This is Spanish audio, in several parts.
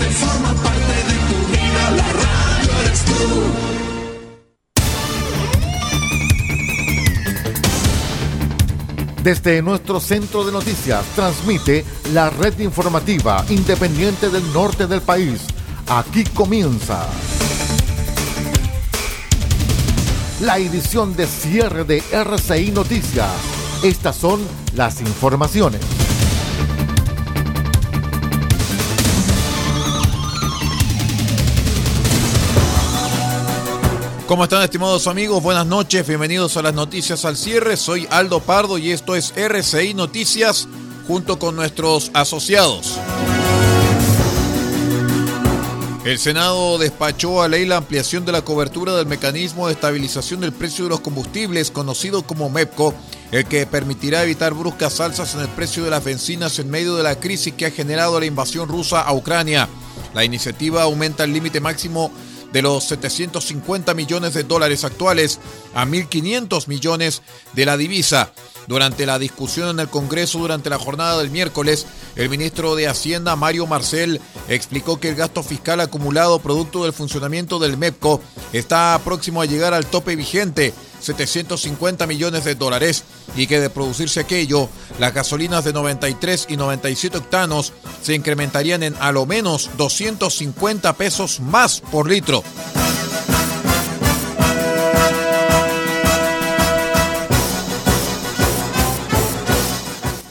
y forma parte de tu vida, la radio tú. Desde nuestro centro de noticias transmite la red informativa independiente del norte del país. Aquí comienza la edición de cierre de RCI Noticias. Estas son las informaciones. ¿Cómo están estimados amigos? Buenas noches, bienvenidos a las noticias al cierre. Soy Aldo Pardo y esto es RCI Noticias junto con nuestros asociados. El Senado despachó a ley la ampliación de la cobertura del mecanismo de estabilización del precio de los combustibles, conocido como MEPCO, el que permitirá evitar bruscas alzas en el precio de las bencinas en medio de la crisis que ha generado la invasión rusa a Ucrania. La iniciativa aumenta el límite máximo de los 750 millones de dólares actuales a 1.500 millones de la divisa. Durante la discusión en el Congreso durante la jornada del miércoles, el ministro de Hacienda, Mario Marcel, explicó que el gasto fiscal acumulado producto del funcionamiento del MEPCO está próximo a llegar al tope vigente 750 millones de dólares y que de producirse aquello, las gasolinas de 93 y 97 octanos se incrementarían en a lo menos 250 pesos más por litro.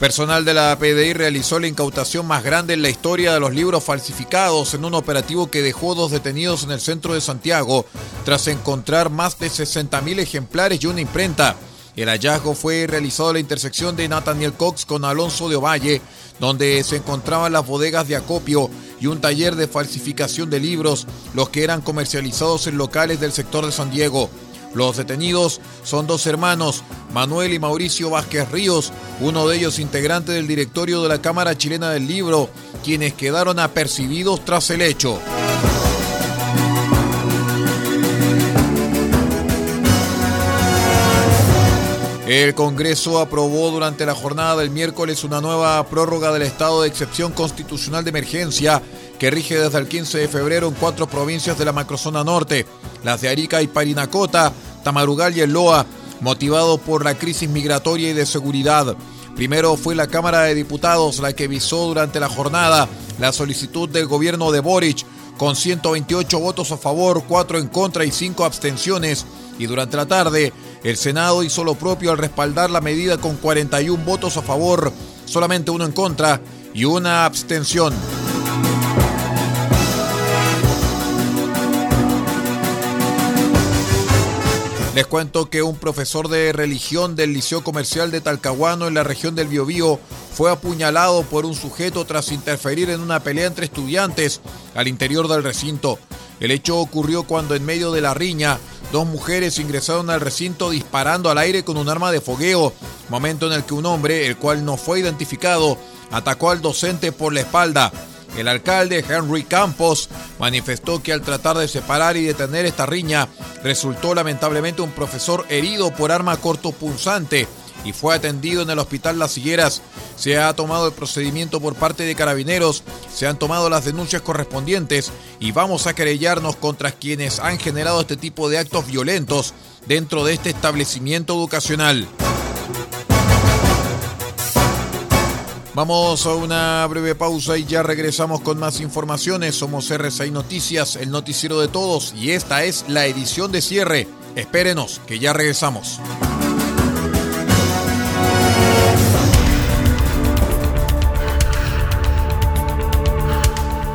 Personal de la PDI realizó la incautación más grande en la historia de los libros falsificados en un operativo que dejó dos detenidos en el centro de Santiago tras encontrar más de 60.000 ejemplares y una imprenta. El hallazgo fue realizado en la intersección de Nathaniel Cox con Alonso de Ovalle, donde se encontraban las bodegas de acopio y un taller de falsificación de libros, los que eran comercializados en locales del sector de San Diego. Los detenidos son dos hermanos, Manuel y Mauricio Vázquez Ríos, uno de ellos integrante del directorio de la Cámara Chilena del Libro, quienes quedaron apercibidos tras el hecho. El Congreso aprobó durante la jornada del miércoles una nueva prórroga del estado de excepción constitucional de emergencia que rige desde el 15 de febrero en cuatro provincias de la macrozona norte, las de Arica y Parinacota, Tamarugal y El Loa, motivado por la crisis migratoria y de seguridad. Primero fue la Cámara de Diputados la que visó durante la jornada la solicitud del gobierno de Boric, con 128 votos a favor, 4 en contra y 5 abstenciones. Y durante la tarde, el Senado hizo lo propio al respaldar la medida con 41 votos a favor, solamente uno en contra y una abstención. Les cuento que un profesor de religión del Liceo Comercial de Talcahuano en la región del Biobío fue apuñalado por un sujeto tras interferir en una pelea entre estudiantes al interior del recinto. El hecho ocurrió cuando en medio de la riña dos mujeres ingresaron al recinto disparando al aire con un arma de fogueo, momento en el que un hombre, el cual no fue identificado, atacó al docente por la espalda. El alcalde Henry Campos manifestó que al tratar de separar y detener esta riña, resultó lamentablemente un profesor herido por arma cortopunzante y fue atendido en el hospital Las Higueras. Se ha tomado el procedimiento por parte de carabineros, se han tomado las denuncias correspondientes y vamos a querellarnos contra quienes han generado este tipo de actos violentos dentro de este establecimiento educacional. Vamos a una breve pausa y ya regresamos con más informaciones. Somos RCI Noticias, el noticiero de todos, y esta es la edición de cierre. Espérenos, que ya regresamos.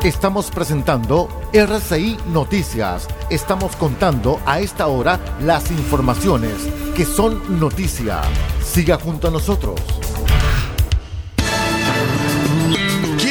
Estamos presentando RCI Noticias. Estamos contando a esta hora las informaciones que son noticia. Siga junto a nosotros.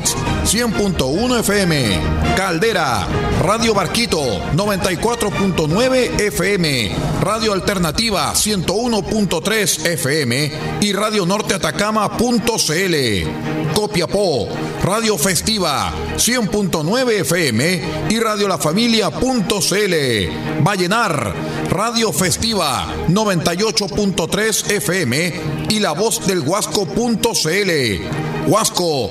Mix 100.1 FM. Caldera, Radio Barquito 94.9 FM. Radio Alternativa 101.3 FM y Radio Norte Atacama.cl. Copiapó, Radio Festiva 100.9 FM y Radio La Familia.cl. Vallenar, Radio Festiva 98.3 FM y La Voz del Huasco.cl. Huasco,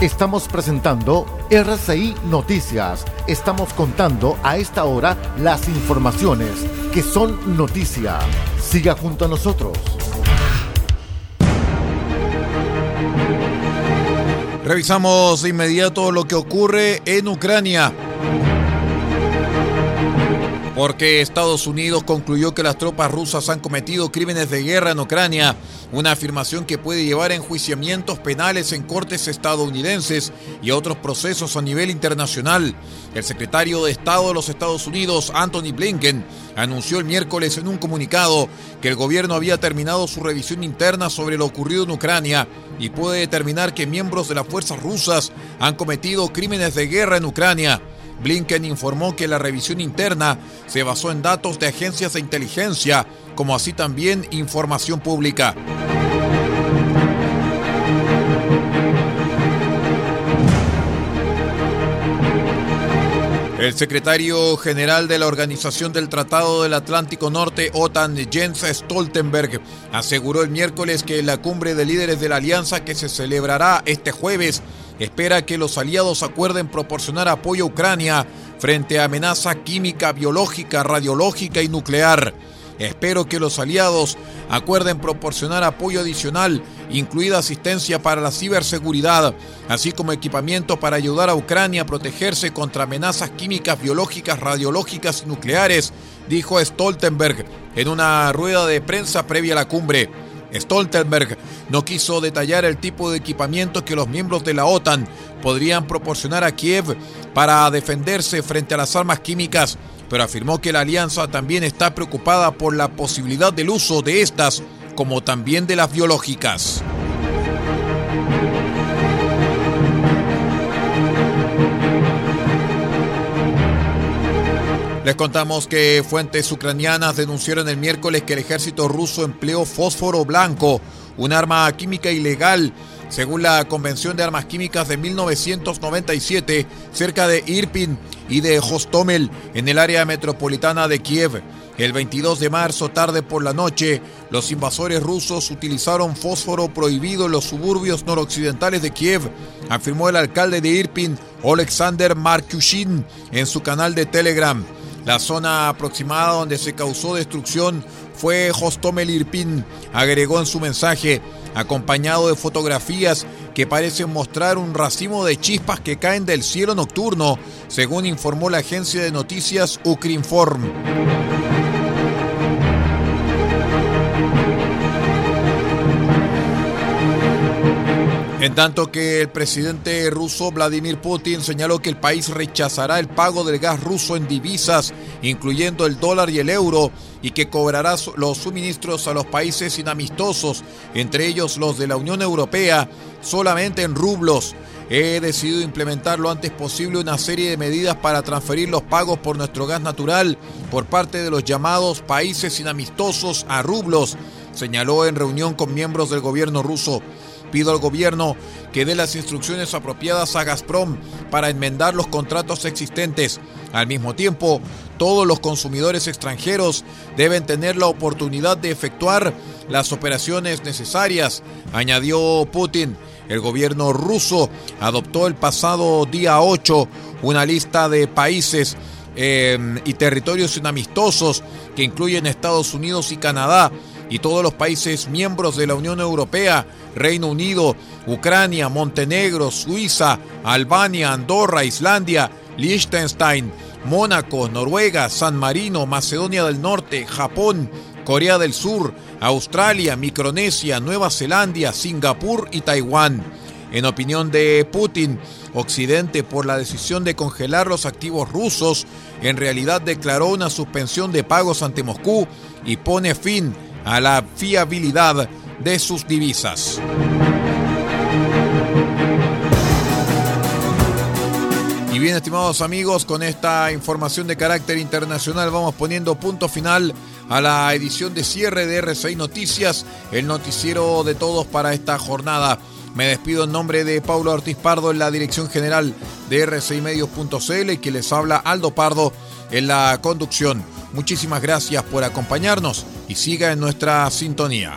Estamos presentando RCI Noticias. Estamos contando a esta hora las informaciones que son noticia. Siga junto a nosotros. Revisamos de inmediato lo que ocurre en Ucrania. Porque Estados Unidos concluyó que las tropas rusas han cometido crímenes de guerra en Ucrania, una afirmación que puede llevar a enjuiciamientos penales en cortes estadounidenses y a otros procesos a nivel internacional. El secretario de Estado de los Estados Unidos, Anthony Blinken, anunció el miércoles en un comunicado que el gobierno había terminado su revisión interna sobre lo ocurrido en Ucrania y puede determinar que miembros de las fuerzas rusas han cometido crímenes de guerra en Ucrania. Blinken informó que la revisión interna se basó en datos de agencias de inteligencia, como así también información pública. El secretario general de la Organización del Tratado del Atlántico Norte, OTAN, Jens Stoltenberg, aseguró el miércoles que la cumbre de líderes de la alianza que se celebrará este jueves espera que los aliados acuerden proporcionar apoyo a Ucrania frente a amenaza química, biológica, radiológica y nuclear. Espero que los aliados acuerden proporcionar apoyo adicional, incluida asistencia para la ciberseguridad, así como equipamiento para ayudar a Ucrania a protegerse contra amenazas químicas, biológicas, radiológicas y nucleares, dijo Stoltenberg en una rueda de prensa previa a la cumbre. Stoltenberg no quiso detallar el tipo de equipamiento que los miembros de la OTAN podrían proporcionar a Kiev para defenderse frente a las armas químicas pero afirmó que la alianza también está preocupada por la posibilidad del uso de estas, como también de las biológicas. Les contamos que fuentes ucranianas denunciaron el miércoles que el ejército ruso empleó fósforo blanco, un arma química ilegal, según la Convención de Armas Químicas de 1997, cerca de Irpin y de Hostomel, en el área metropolitana de Kiev. El 22 de marzo, tarde por la noche, los invasores rusos utilizaron fósforo prohibido en los suburbios noroccidentales de Kiev, afirmó el alcalde de Irpin, Alexander Markushin, en su canal de Telegram. La zona aproximada donde se causó destrucción fue Hostomel Irpin, agregó en su mensaje, acompañado de fotografías que parecen mostrar un racimo de chispas que caen del cielo nocturno, según informó la agencia de noticias Ukrinform. En tanto que el presidente ruso Vladimir Putin señaló que el país rechazará el pago del gas ruso en divisas, incluyendo el dólar y el euro, y que cobrará los suministros a los países inamistosos, entre ellos los de la Unión Europea, solamente en rublos. He decidido implementar lo antes posible una serie de medidas para transferir los pagos por nuestro gas natural por parte de los llamados países inamistosos a rublos, señaló en reunión con miembros del gobierno ruso. Pido al gobierno que dé las instrucciones apropiadas a Gazprom para enmendar los contratos existentes. Al mismo tiempo, todos los consumidores extranjeros deben tener la oportunidad de efectuar las operaciones necesarias, añadió Putin. El gobierno ruso adoptó el pasado día 8 una lista de países eh, y territorios inamistosos que incluyen Estados Unidos y Canadá y todos los países miembros de la Unión Europea, Reino Unido, Ucrania, Montenegro, Suiza, Albania, Andorra, Islandia, Liechtenstein, Mónaco, Noruega, San Marino, Macedonia del Norte, Japón, Corea del Sur, Australia, Micronesia, Nueva Zelanda, Singapur y Taiwán. En opinión de Putin, Occidente, por la decisión de congelar los activos rusos, en realidad declaró una suspensión de pagos ante Moscú y pone fin a la fiabilidad de sus divisas. Y bien, estimados amigos, con esta información de carácter internacional vamos poniendo punto final a la edición de cierre de RCI Noticias, el noticiero de todos para esta jornada. Me despido en nombre de Paulo Ortiz Pardo en la dirección general de rcimedios.cl y que les habla Aldo Pardo en la conducción. Muchísimas gracias por acompañarnos y siga en nuestra sintonía.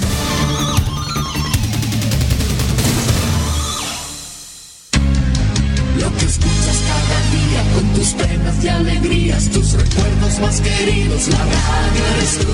Queridos, la radio